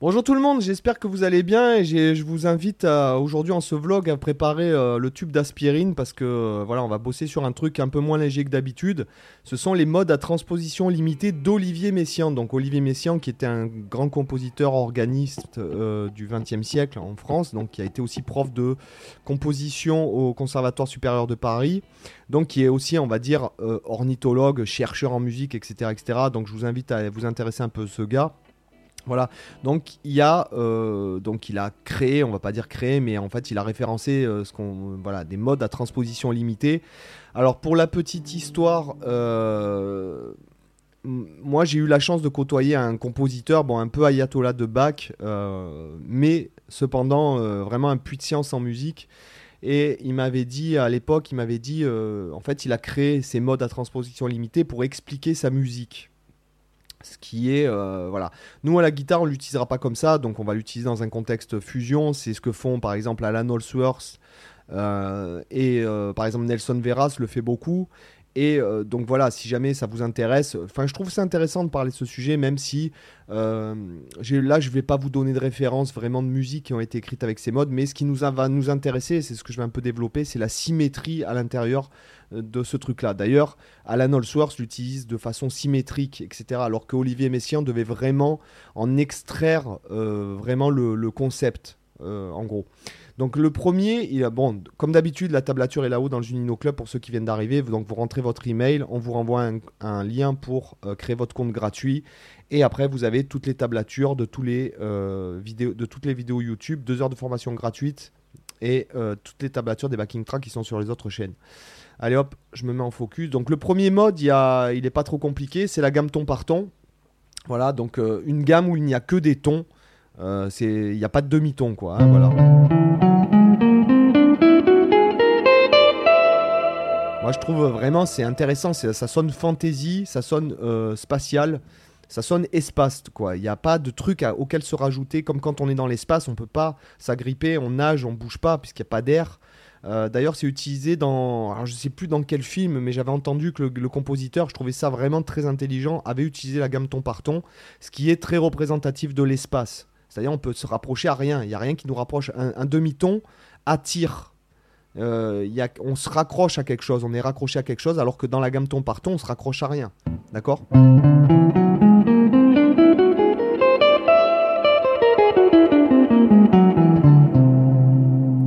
Bonjour tout le monde, j'espère que vous allez bien et je vous invite aujourd'hui en ce vlog à préparer euh, le tube d'aspirine parce que euh, voilà, on va bosser sur un truc un peu moins léger que d'habitude. Ce sont les modes à transposition limitée d'Olivier Messiaen. Donc Olivier Messiaen qui était un grand compositeur organiste euh, du XXe siècle en France, donc qui a été aussi prof de composition au Conservatoire supérieur de Paris, donc qui est aussi on va dire ornithologue, chercheur en musique, etc., etc. Donc je vous invite à vous intéresser un peu ce gars. Voilà, donc il a, euh, donc il a créé, on va pas dire créé, mais en fait il a référencé euh, ce qu'on, voilà, des modes à transposition limitée. Alors pour la petite histoire, euh, moi j'ai eu la chance de côtoyer un compositeur, bon un peu ayatollah de Bach, mais cependant vraiment un puits de science en musique. Et il m'avait dit à l'époque, il m'avait dit, en fait il a créé ces modes à transposition limitée pour expliquer sa musique. Ce qui est, euh, voilà. Nous, à la guitare, on l'utilisera pas comme ça, donc on va l'utiliser dans un contexte fusion. C'est ce que font par exemple Alan Holsworth euh, et euh, par exemple Nelson Veras le fait beaucoup. Et euh, donc voilà, si jamais ça vous intéresse, enfin je trouve c'est intéressant de parler de ce sujet, même si euh, là je vais pas vous donner de références vraiment de musique qui ont été écrites avec ces modes, mais ce qui nous va nous intéresser, c'est ce que je vais un peu développer, c'est la symétrie à l'intérieur euh, de ce truc-là. D'ailleurs, Alan Holsworth l'utilise de façon symétrique, etc. Alors que Olivier Messiaen devait vraiment en extraire vraiment le, concept, en gros. Donc le premier, comme d'habitude, la tablature est là-haut dans le Junino Club pour ceux qui viennent d'arriver. Donc vous rentrez votre email, on vous renvoie un, lien pour euh, créer votre compte gratuit. Et après, vous avez toutes les tablatures de, tous les, euh, vidéos, de toutes les vidéos YouTube, deux heures de formation gratuite et euh, toutes les tablatures des backing tracks qui sont sur les autres chaînes. Allez hop, je me mets en focus. Donc le premier mode, il, y a, il est pas trop compliqué, c'est la gamme ton par ton. Voilà, donc une gamme où il n'y a que des tons. Il n'y a pas de demi-ton, quoi. hein. Je trouve vraiment c'est intéressant. Ça sonne fantasy, ça sonne euh, spatial, ça sonne espace, quoi. Il n'y a pas de truc à- auquel se rajouter. Comme quand on est dans l'espace, on peut pas s'agripper, on nage, on bouge pas puisqu'il n'y a pas d'air. Euh, D'ailleurs, c'est utilisé dans. Alors, je sais plus dans quel film, mais j'avais entendu que le, le compositeur, je trouvais ça vraiment très intelligent, avait utilisé la gamme ton par ton, ce qui est très représentatif de l'espace. C'est-à-dire, on peut se rapprocher à rien. Il n'y a rien qui nous rapproche. Un, un demi-ton attire. Euh, on se raccroche à quelque chose, on est raccroché à quelque chose, alors que dans la gamme ton par ton, on se raccroche à rien. D'accord?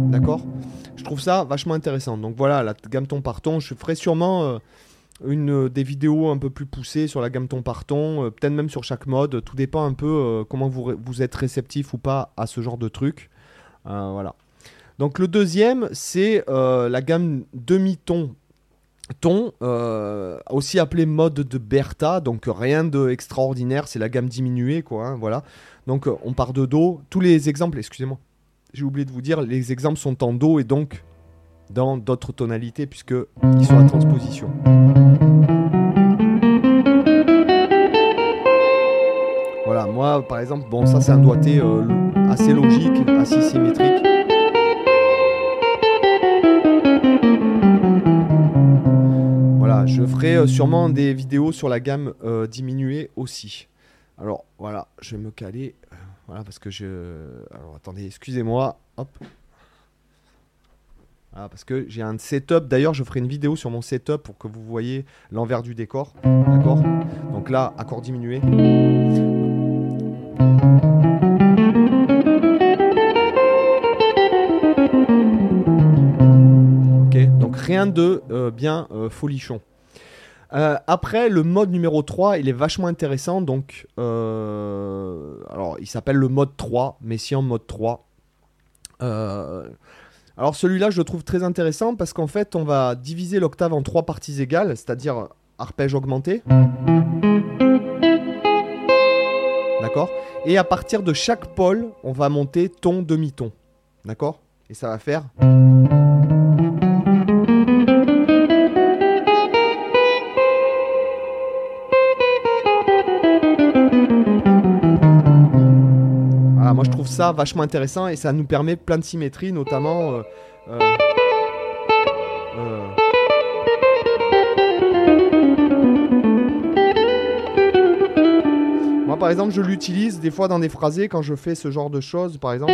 D'accord? Je trouve ça vachement intéressant. Donc voilà, la gamme ton par ton, je ferai sûrement euh, une, euh, des vidéos un peu plus poussées sur la gamme ton par ton, peut-être même sur chaque mode. Tout dépend un peu comment vous, vous êtes réceptif ou pas à ce genre de truc. Voilà. Donc le deuxième, c'est euh, la gamme demi-ton. Ton, euh, aussi appelé mode de Bertha, donc rien d'extraordinaire, c'est la gamme diminuée, quoi. hein, voilà. Donc on part de Do. Tous les exemples, excusez-moi, j'ai oublié de vous dire, les exemples sont en Do et donc dans d'autres tonalités puisque ils sont à transposition. Voilà, moi par exemple, bon ça c'est un doigté euh, assez logique, assez symétrique. Je ferai euh, sûrement des vidéos sur la gamme euh, diminuée aussi. Alors voilà, je vais me caler. euh, Voilà, parce que je. Alors attendez, excusez-moi. Hop. Voilà, parce que j'ai un setup. D'ailleurs, je ferai une vidéo sur mon setup pour que vous voyez l'envers du décor. D'accord? Donc là, accord diminué. Ok, donc rien de bien folichon. Euh, après, le mode numéro 3, il est vachement intéressant. Donc, euh, alors, il s'appelle le mode 3, Messiaen mode 3. Euh, alors, celui-là, je le trouve très intéressant parce qu'en fait, on va diviser l'octave en trois parties égales, c'est-à-dire arpège augmenté. D'accord? Et à partir de chaque pôle, on va monter ton, demi-ton. D'accord? Et ça va faire. Je trouve ça vachement intéressant et ça nous permet plein de symétries, notamment. euh, euh, euh, Moi par exemple, je l'utilise des fois dans des phrasés quand je fais ce genre de choses, par exemple.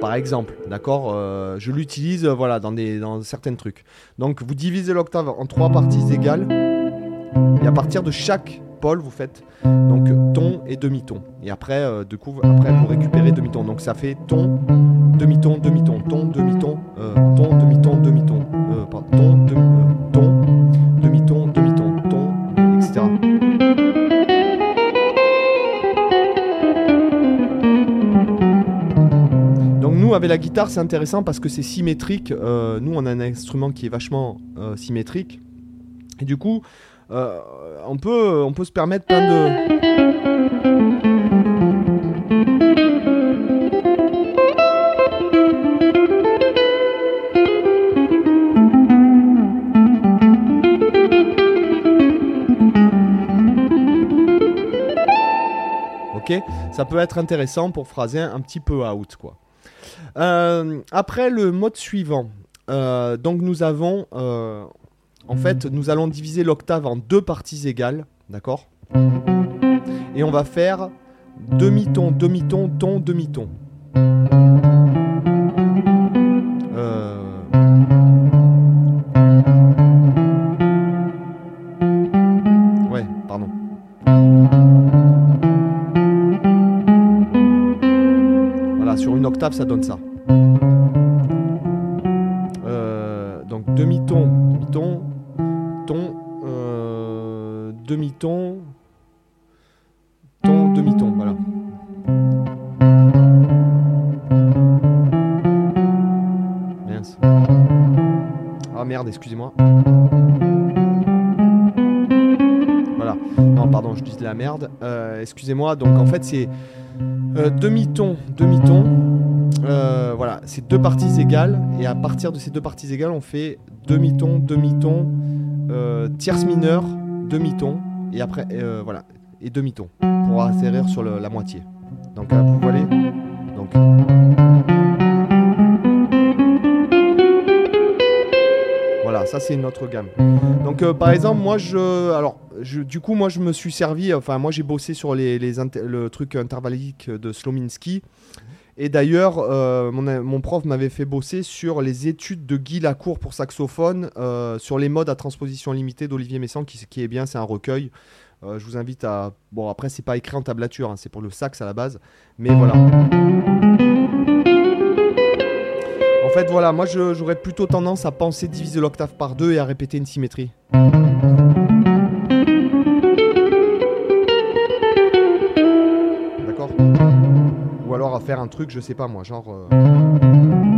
Par exemple, d'accord euh, Je l'utilise euh, voilà, dans, des, dans certains trucs. Donc, vous divisez l'octave en trois parties égales. Et à partir de chaque pôle, vous faites donc ton et demi-ton. Et après, euh, coup, après, vous récupérez demi-ton. Donc, ça fait ton, demi-ton, demi-ton, ton, demi-ton, euh, ton, demi-ton, demi-ton, ton, demi-ton, nous avec la guitare c'est intéressant parce que c'est symétrique. Euh, nous on a un instrument qui est vachement euh, symétrique. Et du coup euh, on, peut, on peut se permettre plein de... Ok, ça peut être intéressant pour phraser un petit peu out quoi. Euh, après le mode suivant, euh, donc nous avons, euh, en fait, nous allons diviser l'octave en deux parties égales, d'accord? Et on va faire demi-ton, demi-ton, ton, demi-ton. Ça donne ça. Euh, donc demi-ton, demi-ton, ton, euh, demi-ton, ton, demi-ton, voilà. Ah merde, excusez-moi. Voilà. Non, pardon, je dis de la merde. Euh, excusez-moi, donc en fait c'est demi-ton, demi-ton. Euh, voilà, c'est deux parties égales. Et à partir de ces deux parties égales, on fait demi-ton, demi-ton, euh, tierce mineure, demi-ton. Et après, euh, voilà, et demi-ton pour atterrir sur la moitié. Donc, vous voyez? Voilà, ça c'est une autre gamme. Donc par exemple, moi je alors du coup moi je me suis servi enfin moi j'ai bossé sur les, le truc intervallique de Slominski et d'ailleurs euh, mon, prof m'avait fait bosser sur les études de Guy Lacour pour saxophone euh, sur les modes à transposition limitée d'Olivier Messant qui, est bien, c'est un recueil. Euh, je vous invite à bon après c'est pas écrit en tablature, hein, c'est pour le sax à la base, mais voilà. En fait, voilà, moi j'aurais plutôt tendance à penser diviser l'octave par deux et à répéter une symétrie. Faire un truc, je sais pas moi, genre. euh,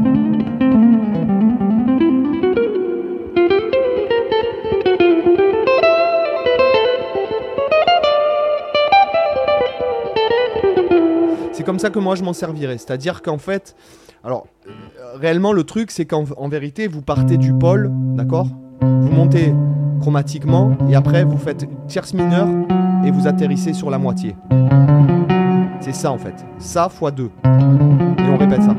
C'est comme ça que moi je m'en servirais. C'est-à-dire qu'en fait, alors euh, réellement le truc c'est qu'en en vérité vous partez du pôle, d'accord? Vous montez chromatiquement et après vous faites tierce mineure et vous atterrissez sur la moitié. C'est ça en fait. Ça fois 2. Et on répète ça.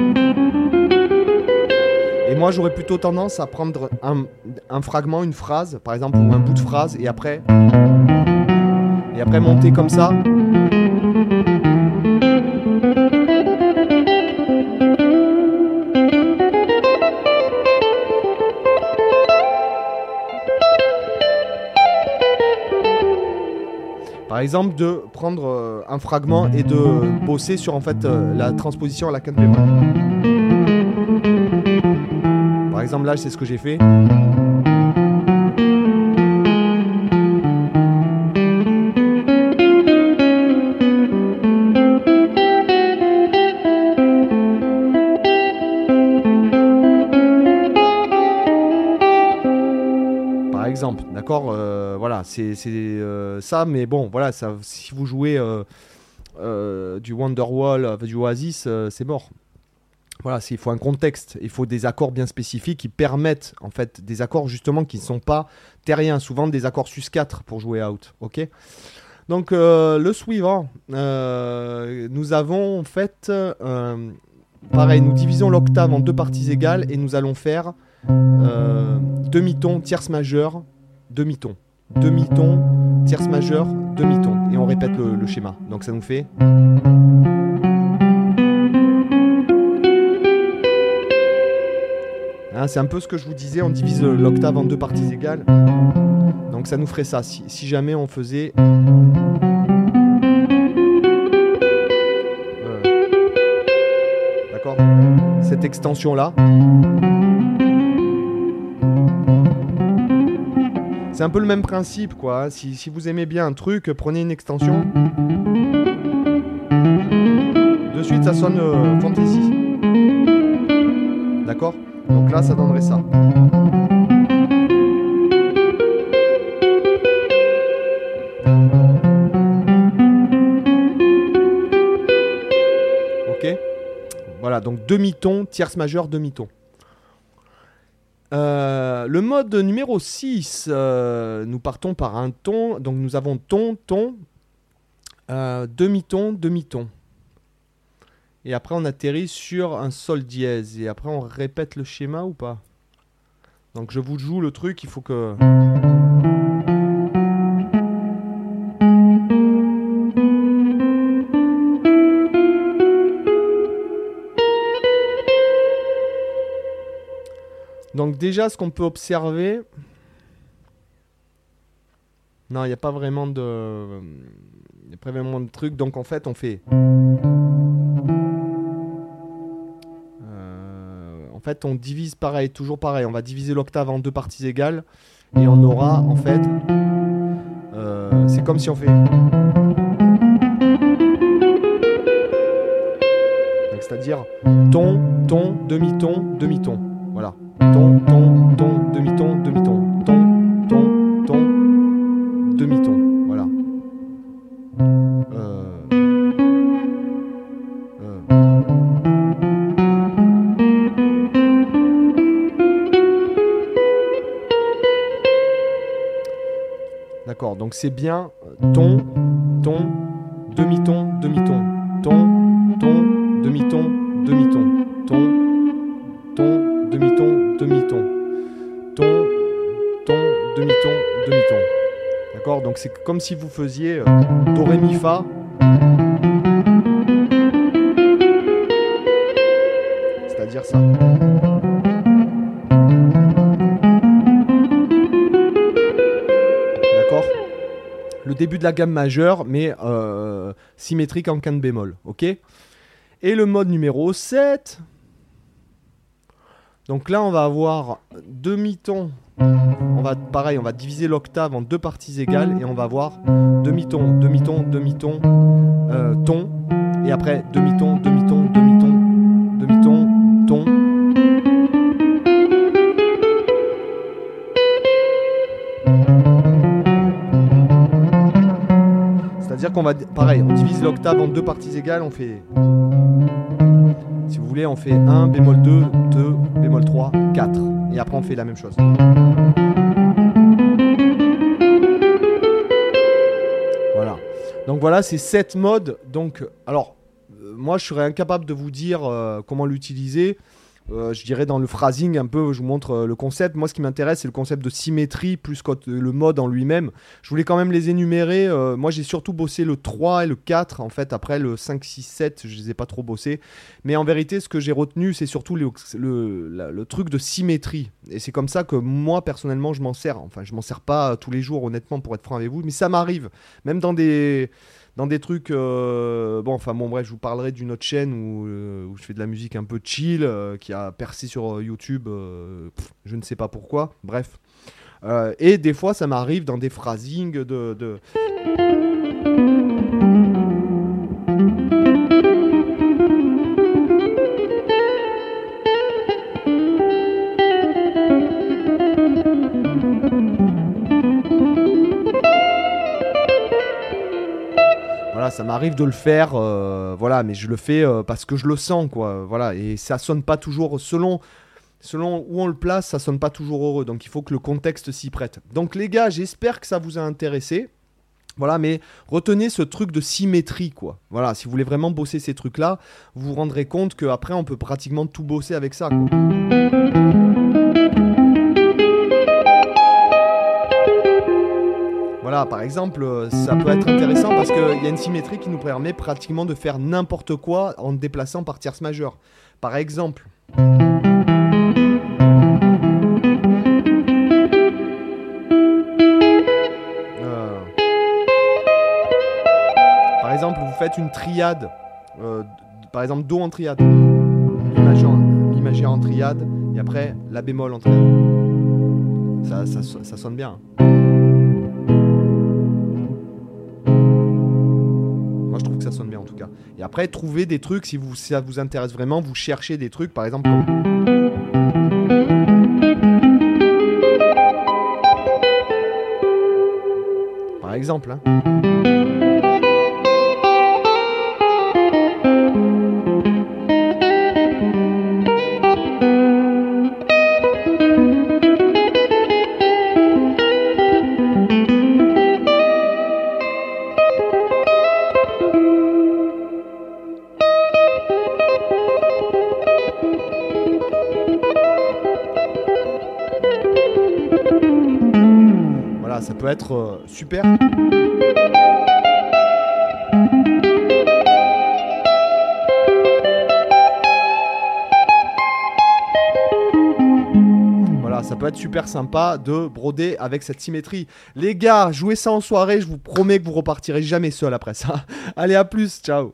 Et moi j'aurais plutôt tendance à prendre un, un fragment, une phrase, par exemple, ou un bout de phrase, et après. Et après monter comme ça. Exemple, de prendre euh, un fragment et de bosser sur en fait euh, la transposition à la quinte bémol. Par exemple, là, c'est ce que j'ai fait. Par exemple, d'accord euh, C'est euh, ça, mais bon, voilà, si vous jouez euh, euh, du Wonderwall, euh, du Oasis, c'est mort. Voilà, il faut un contexte, il faut des accords bien spécifiques qui permettent, en fait, des accords justement qui ne sont pas terriens, souvent des accords sus 4 pour jouer out, ok? Donc le suivant, nous avons en fait, pareil, nous divisons l'octave en deux parties égales et nous allons faire demi-ton, tierce majeure, demi-ton, demi-ton, tierce majeure, demi-ton. Et on répète le, schéma. Donc ça nous fait... Hein, c'est un peu ce que je vous disais, on divise l'octave en deux parties égales. Donc ça nous ferait ça, si, si jamais on faisait... Euh, D'accord Cette extension-là. C'est un peu le même principe, quoi. Si, si vous aimez bien un truc, prenez une extension. De suite, ça sonne euh, fantasy. D'accord? Donc là, ça donnerait ça. Ok? Voilà, donc demi-ton, tierce majeure, demi-ton. Euh, le mode numéro 6, euh, nous partons par un ton. Donc nous avons ton, ton, euh, demi-ton, demi-ton. Et après on atterrit sur un sol dièse. Et après on répète le schéma ou pas? Donc je vous joue le truc, il faut que... Donc déjà, ce qu'on peut observer... Non, il n'y a pas vraiment de... Il n'y a pas vraiment de truc. Donc en fait, on fait... Euh, En fait, on divise pareil, toujours pareil. On va diviser l'octave en deux parties égales. Et on aura, en fait... euh, C'est comme si on fait... C'est-à-dire ton, ton, demi-ton, demi-ton. Voilà. Ton, ton, ton, demi-ton, demi-ton. Ton, ton, ton, demi-ton. Voilà. Euh, euh. D'accord, donc c'est bien euh, ton, ton, demi-ton, demi-ton. Ton, ton, demi-ton, demi-ton. Ton, ton, demi-ton, demi-ton. Demi-ton, demi-ton. D'accord? Donc c'est comme si vous faisiez euh, Do, Ré, Mi, Fa. C'est-à-dire ça. D'accord? Le début de la gamme majeure, mais euh, symétrique en quinte bémol. Ok? Et le mode numéro 7. Donc là, on va avoir demi-ton. On va, pareil, on va diviser l'octave en deux parties égales et on va avoir demi-ton, demi-ton, demi-ton, euh, ton. Et après, demi-ton, demi-ton, demi-ton, demi-ton, ton. C'est-à-dire qu'on va, pareil, on divise l'octave en deux parties égales, on fait on fait 1, bémol 2, 2, bémol 3, 4. Et après, on fait la même chose. Voilà. Donc voilà, c'est 7 modes. Donc, alors, euh, moi, je serais incapable de vous dire euh, comment l'utiliser. Euh, je dirais dans le phrasing un peu, je vous montre euh, le concept. Moi, ce qui m'intéresse, c'est le concept de symétrie plus que le mode en lui-même. Je voulais quand même les énumérer. Euh, moi, j'ai surtout bossé le 3 et le 4. En fait, après le 5, 6, 7, je les ai pas trop bossés. Mais en vérité, ce que j'ai retenu, c'est surtout le, le truc de symétrie. Et c'est comme ça que moi, personnellement, je m'en sers. Enfin, je m'en sers pas tous les jours, honnêtement, pour être franc avec vous. Mais ça m'arrive. Même dans des dans des trucs euh, bon enfin bon bref je vous parlerai d'une autre chaîne où, euh, je fais de la musique un peu chill euh, qui a percé sur YouTube je ne sais pas pourquoi bref. Et des fois ça m'arrive dans des phrasings de- Ça m'arrive de le faire, euh, voilà, mais je le fais euh, parce que je le sens, quoi. Voilà, et ça sonne pas toujours selon, selon où on le place, ça sonne pas toujours heureux. Donc il faut que le contexte s'y prête. Donc les gars, j'espère que ça vous a intéressé. Voilà, mais retenez ce truc de symétrie, quoi. Voilà, si vous voulez vraiment bosser ces trucs-là, vous vous rendrez compte qu'après, on peut pratiquement tout bosser avec ça, quoi. Par exemple, euh, ça peut être intéressant parce qu'il y a une symétrie qui nous permet pratiquement de faire n'importe quoi en déplaçant par tierce majeure. Par exemple. Euh, Par exemple, vous faites une triade. euh, par exemple, Do en triade. Mi majeur en triade. Et après, La bémol en triade. Ça, ça, so- ça sonne bien. Et après, trouvez des trucs si, ça vous intéresse vraiment. Vous cherchez des trucs, par exemple. Par exemple, hein. Ça peut être euh, super. Voilà, ça peut être super sympa de broder avec cette symétrie. Les gars, jouez ça en soirée, je vous promets que vous repartirez jamais seul après ça. Allez, à plus, ciao